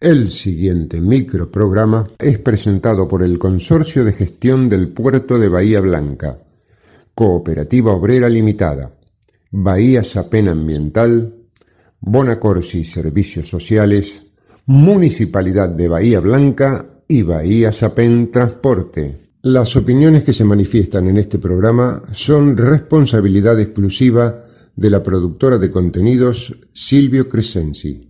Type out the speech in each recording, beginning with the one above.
El siguiente microprograma es presentado por el Consorcio de Gestión del Puerto de Bahía Blanca, Cooperativa Obrera Limitada, Bahía Sapen Ambiental, Bonacorsi Servicios Sociales, Municipalidad de Bahía Blanca y Bahía Sapen Transporte. Las opiniones que se manifiestan en este programa son responsabilidad exclusiva de la productora de contenidos Silvio Crescenzi.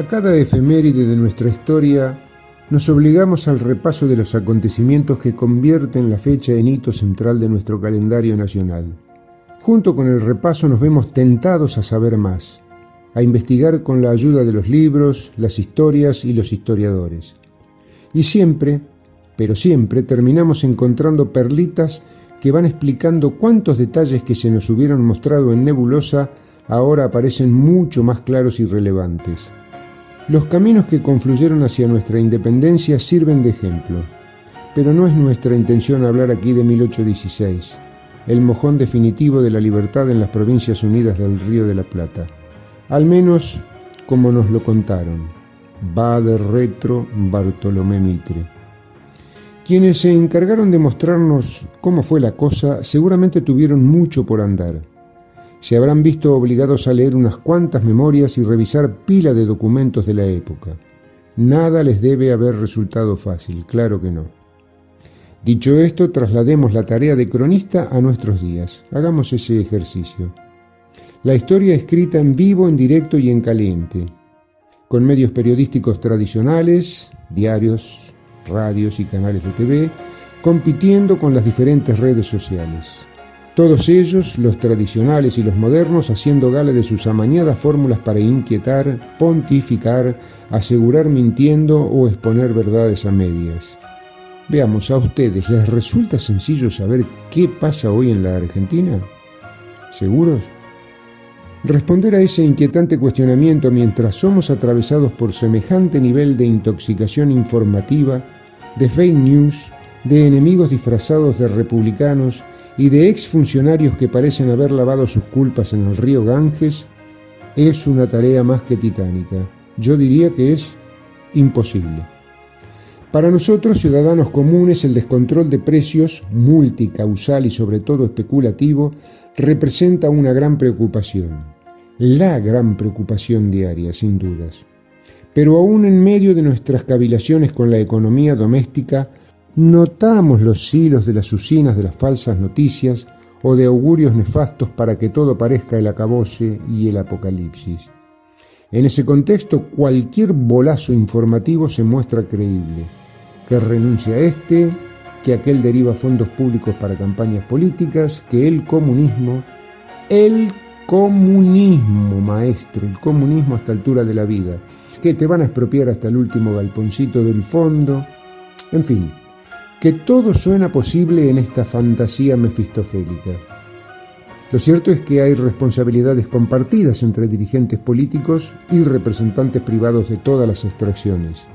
A cada efeméride de nuestra historia nos obligamos al repaso de los acontecimientos que convierten la fecha en hito central de nuestro calendario nacional. Junto con el repaso nos vemos tentados a saber más, a investigar con la ayuda de los libros, las historias y los historiadores. Y siempre, pero siempre, terminamos encontrando perlitas que van explicando cuántos detalles que se nos hubieran mostrado en nebulosa ahora aparecen mucho más claros y relevantes. Los caminos que confluyeron hacia nuestra independencia sirven de ejemplo, pero no es nuestra intención hablar aquí de 1816, el mojón definitivo de la libertad en las Provincias Unidas del Río de la Plata al menos como nos lo contaron. Va de retro Bartolomé Mitre. Quienes se encargaron de mostrarnos cómo fue la cosa seguramente tuvieron mucho por andar. Se habrán visto obligados a leer unas cuantas memorias y revisar pila de documentos de la época. Nada les debe haber resultado fácil, claro que no. Dicho esto, traslademos la tarea de cronista a nuestros días. Hagamos ese ejercicio. La historia escrita en vivo, en directo y en caliente, con medios periodísticos tradicionales, diarios, radios y canales de TV, compitiendo con las diferentes redes sociales. Todos ellos, los tradicionales y los modernos, haciendo gala de sus amañadas fórmulas para inquietar, pontificar, asegurar mintiendo o exponer verdades a medias. Veamos, ¿a ustedes les resulta sencillo saber qué pasa hoy en la Argentina? ¿Seguros? Responder a ese inquietante cuestionamiento mientras somos atravesados por semejante nivel de intoxicación informativa, de fake news, de enemigos disfrazados de republicanos y de exfuncionarios que parecen haber lavado sus culpas en el río Ganges, es una tarea más que titánica. Yo diría que es imposible. Para nosotros, ciudadanos comunes, el descontrol de precios, multicausal y sobre todo especulativo, representa una gran preocupación, la gran preocupación diaria, sin dudas. Pero aún en medio de nuestras cavilaciones con la economía doméstica, notamos los hilos de las usinas de las falsas noticias o de augurios nefastos para que todo parezca el acabose y el apocalipsis. En ese contexto, cualquier bolazo informativo se muestra creíble, que renuncia a este, que aquel deriva fondos públicos para campañas políticas, que el comunismo, el comunismo, maestro, el comunismo a esta altura de la vida, que te van a expropiar hasta el último galponcito del fondo, en fin, que todo suena posible en esta fantasía mefistofélica. Lo cierto es que hay responsabilidades compartidas entre dirigentes políticos y representantes privados de todas las extracciones.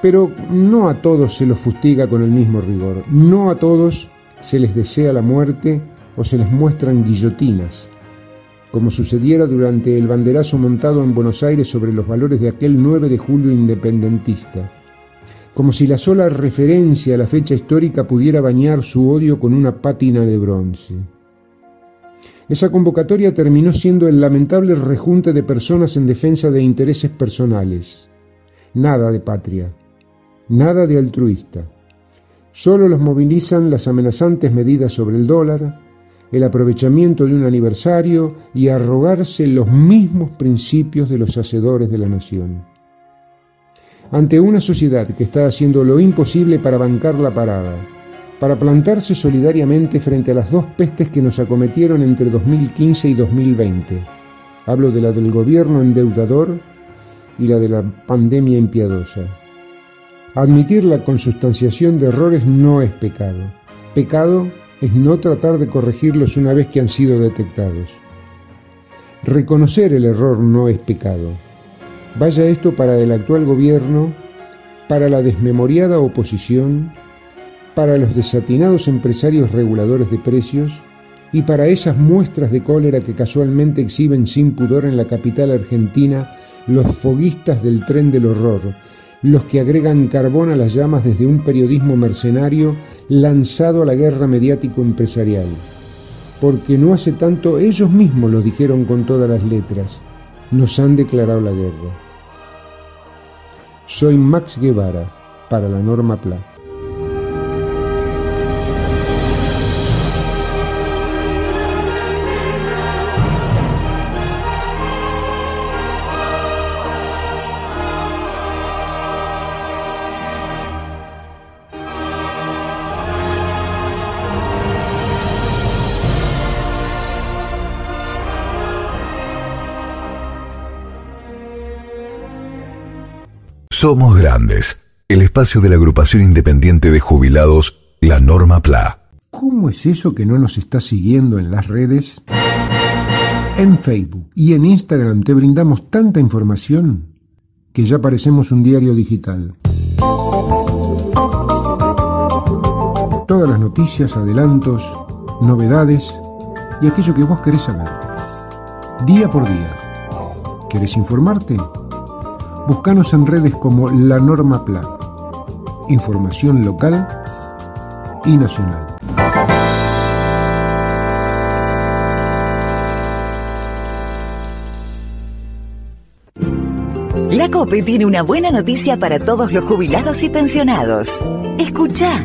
Pero no a todos se los fustiga con el mismo rigor, no a todos se les desea la muerte o se les muestran guillotinas, como sucediera durante el banderazo montado en Buenos Aires sobre los valores de aquel 9 de julio independentista, como si la sola referencia a la fecha histórica pudiera bañar su odio con una pátina de bronce. Esa convocatoria terminó siendo el lamentable rejunte de personas en defensa de intereses personales. Nada de patria, nada de altruista. Solo los movilizan las amenazantes medidas sobre el dólar, el aprovechamiento de un aniversario y arrogarse los mismos principios de los hacedores de la nación. Ante una sociedad que está haciendo lo imposible para bancar la parada, para plantarse solidariamente frente a las dos pestes que nos acometieron entre 2015 y 2020. Hablo de la del gobierno endeudador y la de la pandemia impiadosa. Admitir la consustanciación de errores no es pecado. Pecado es no tratar de corregirlos una vez que han sido detectados. Reconocer el error no es pecado. Vaya esto para el actual gobierno, para la desmemoriada oposición, para los desatinados empresarios reguladores de precios y para esas muestras de cólera que casualmente exhiben sin pudor en la capital argentina los foguistas del tren del horror, los que agregan carbón a las llamas desde un periodismo mercenario lanzado a la guerra mediático-empresarial. Porque no hace tanto ellos mismos lo dijeron con todas las letras, nos han declarado la guerra. Soy Max Guevara para la Norma Plata. Somos Grandes, el espacio de la agrupación independiente de jubilados, la Norma PLA. ¿Cómo es eso que no nos está siguiendo en las redes? En Facebook y en Instagram te brindamos tanta información que ya parecemos un diario digital. Todas las noticias, adelantos, novedades y aquello que vos querés saber. Día por día. ¿Querés informarte? Búscanos en redes como La Norma Plan. Información local y nacional. La COPE tiene una buena noticia para todos los jubilados y pensionados. Escucha.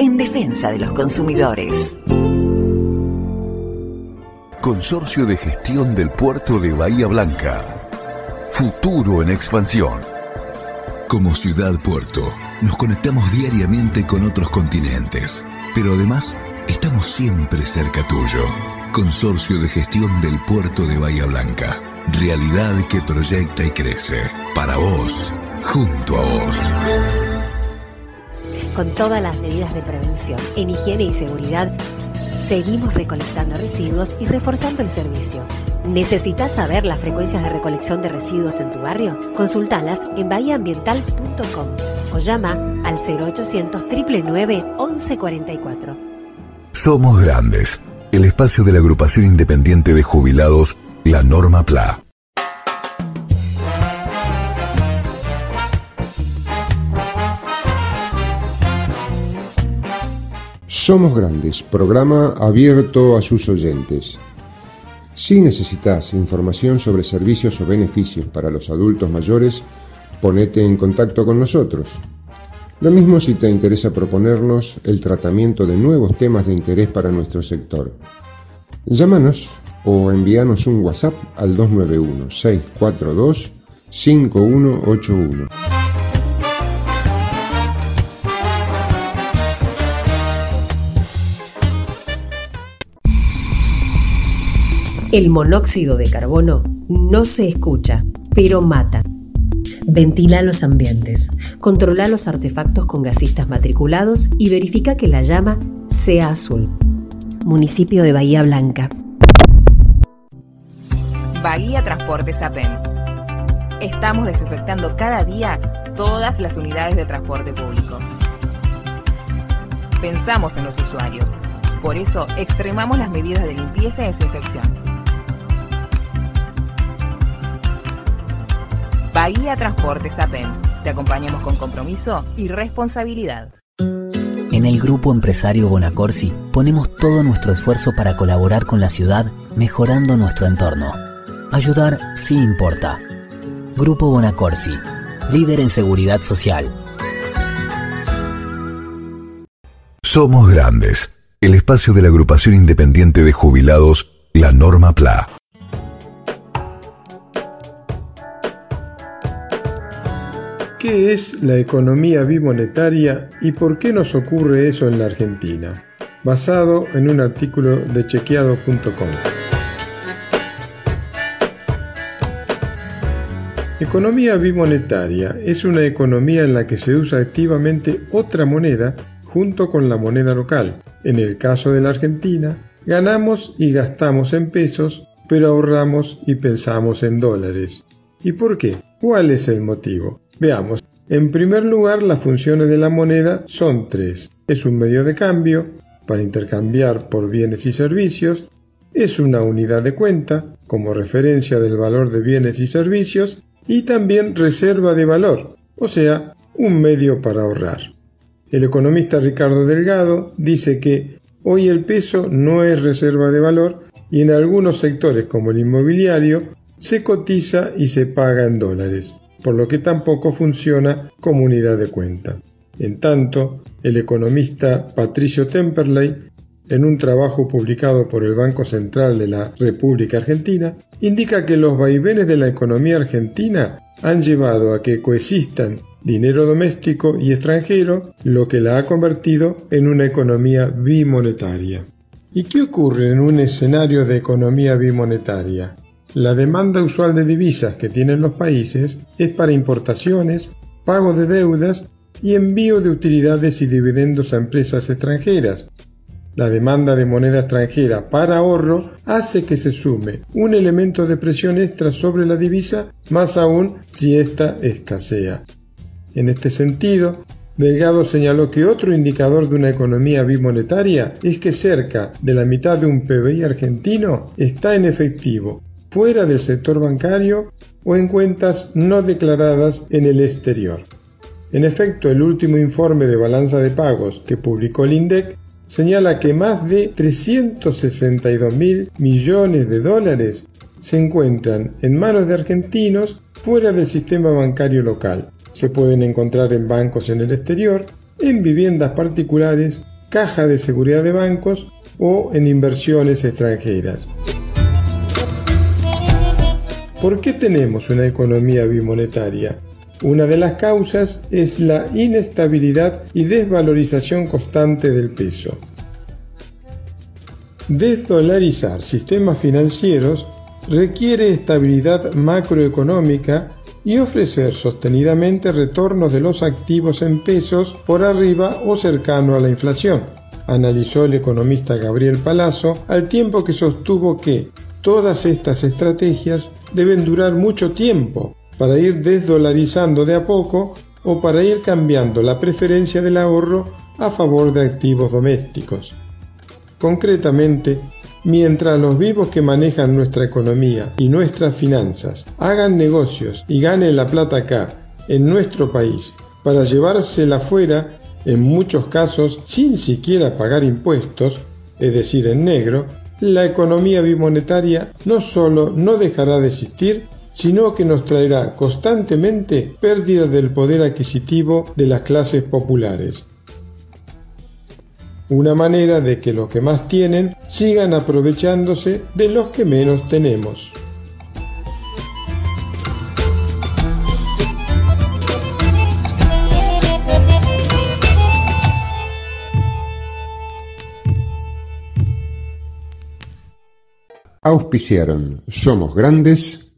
en defensa de los consumidores. Consorcio de Gestión del Puerto de Bahía Blanca. Futuro en expansión. Como ciudad puerto, nos conectamos diariamente con otros continentes, pero además estamos siempre cerca tuyo. Consorcio de Gestión del Puerto de Bahía Blanca. Realidad que proyecta y crece. Para vos, junto a vos. Con todas las medidas de prevención en higiene y seguridad, seguimos recolectando residuos y reforzando el servicio. ¿Necesitas saber las frecuencias de recolección de residuos en tu barrio? Consultalas en bahiaambiental.com o llama al 0800 999 1144. Somos Grandes, el espacio de la agrupación independiente de jubilados, la Norma PLA. Somos Grandes, programa abierto a sus oyentes. Si necesitas información sobre servicios o beneficios para los adultos mayores, ponete en contacto con nosotros. Lo mismo si te interesa proponernos el tratamiento de nuevos temas de interés para nuestro sector. Llámanos o envíanos un WhatsApp al 291-642-5181. El monóxido de carbono no se escucha, pero mata. Ventila los ambientes, controla los artefactos con gasistas matriculados y verifica que la llama sea azul. Municipio de Bahía Blanca. Bahía Transporte Sapen. Estamos desinfectando cada día todas las unidades de transporte público. Pensamos en los usuarios. Por eso extremamos las medidas de limpieza y desinfección. Bahía Transporte Sapen. Te acompañamos con compromiso y responsabilidad. En el Grupo Empresario Bonacorsi ponemos todo nuestro esfuerzo para colaborar con la ciudad mejorando nuestro entorno. Ayudar sí importa. Grupo Bonacorsi, líder en seguridad social. Somos Grandes, el espacio de la agrupación independiente de jubilados, la Norma PLA. ¿Qué es la economía bimonetaria y por qué nos ocurre eso en la Argentina? Basado en un artículo de chequeado.com. Economía bimonetaria es una economía en la que se usa activamente otra moneda junto con la moneda local. En el caso de la Argentina, ganamos y gastamos en pesos, pero ahorramos y pensamos en dólares. ¿Y por qué? ¿Cuál es el motivo? Veamos. En primer lugar, las funciones de la moneda son tres. Es un medio de cambio para intercambiar por bienes y servicios, es una unidad de cuenta como referencia del valor de bienes y servicios y también reserva de valor, o sea, un medio para ahorrar. El economista Ricardo Delgado dice que hoy el peso no es reserva de valor y en algunos sectores como el inmobiliario se cotiza y se paga en dólares, por lo que tampoco funciona como unidad de cuenta. En tanto, el economista Patricio Temperley, en un trabajo publicado por el Banco Central de la República Argentina, indica que los vaivenes de la economía argentina han llevado a que coexistan dinero doméstico y extranjero, lo que la ha convertido en una economía bimonetaria. ¿Y qué ocurre en un escenario de economía bimonetaria? La demanda usual de divisas que tienen los países es para importaciones, pago de deudas y envío de utilidades y dividendos a empresas extranjeras. La demanda de moneda extranjera para ahorro hace que se sume un elemento de presión extra sobre la divisa, más aún si ésta escasea. En este sentido, Delgado señaló que otro indicador de una economía bimonetaria es que cerca de la mitad de un PBI argentino está en efectivo, fuera del sector bancario o en cuentas no declaradas en el exterior. En efecto, el último informe de balanza de pagos que publicó el INDEC señala que más de 362 mil millones de dólares se encuentran en manos de argentinos fuera del sistema bancario local. Se pueden encontrar en bancos en el exterior, en viviendas particulares, caja de seguridad de bancos o en inversiones extranjeras. ¿Por qué tenemos una economía bimonetaria? Una de las causas es la inestabilidad y desvalorización constante del peso. Desdolarizar sistemas financieros requiere estabilidad macroeconómica y ofrecer sostenidamente retornos de los activos en pesos por arriba o cercano a la inflación, analizó el economista Gabriel Palazzo al tiempo que sostuvo que Todas estas estrategias deben durar mucho tiempo para ir desdolarizando de a poco o para ir cambiando la preferencia del ahorro a favor de activos domésticos. Concretamente, mientras los vivos que manejan nuestra economía y nuestras finanzas hagan negocios y ganen la plata acá, en nuestro país, para llevársela fuera, en muchos casos sin siquiera pagar impuestos, es decir, en negro, la economía bimonetaria no solo no dejará de existir, sino que nos traerá constantemente pérdida del poder adquisitivo de las clases populares. Una manera de que los que más tienen sigan aprovechándose de los que menos tenemos. Auspiciaron Somos Grandes,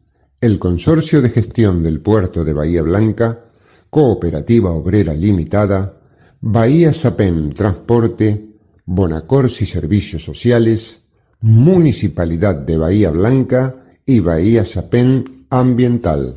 el Consorcio de Gestión del Puerto de Bahía Blanca, Cooperativa Obrera Limitada, Bahía Sapem Transporte, Bonacorsi Servicios Sociales, Municipalidad de Bahía Blanca y Bahía Sapén Ambiental.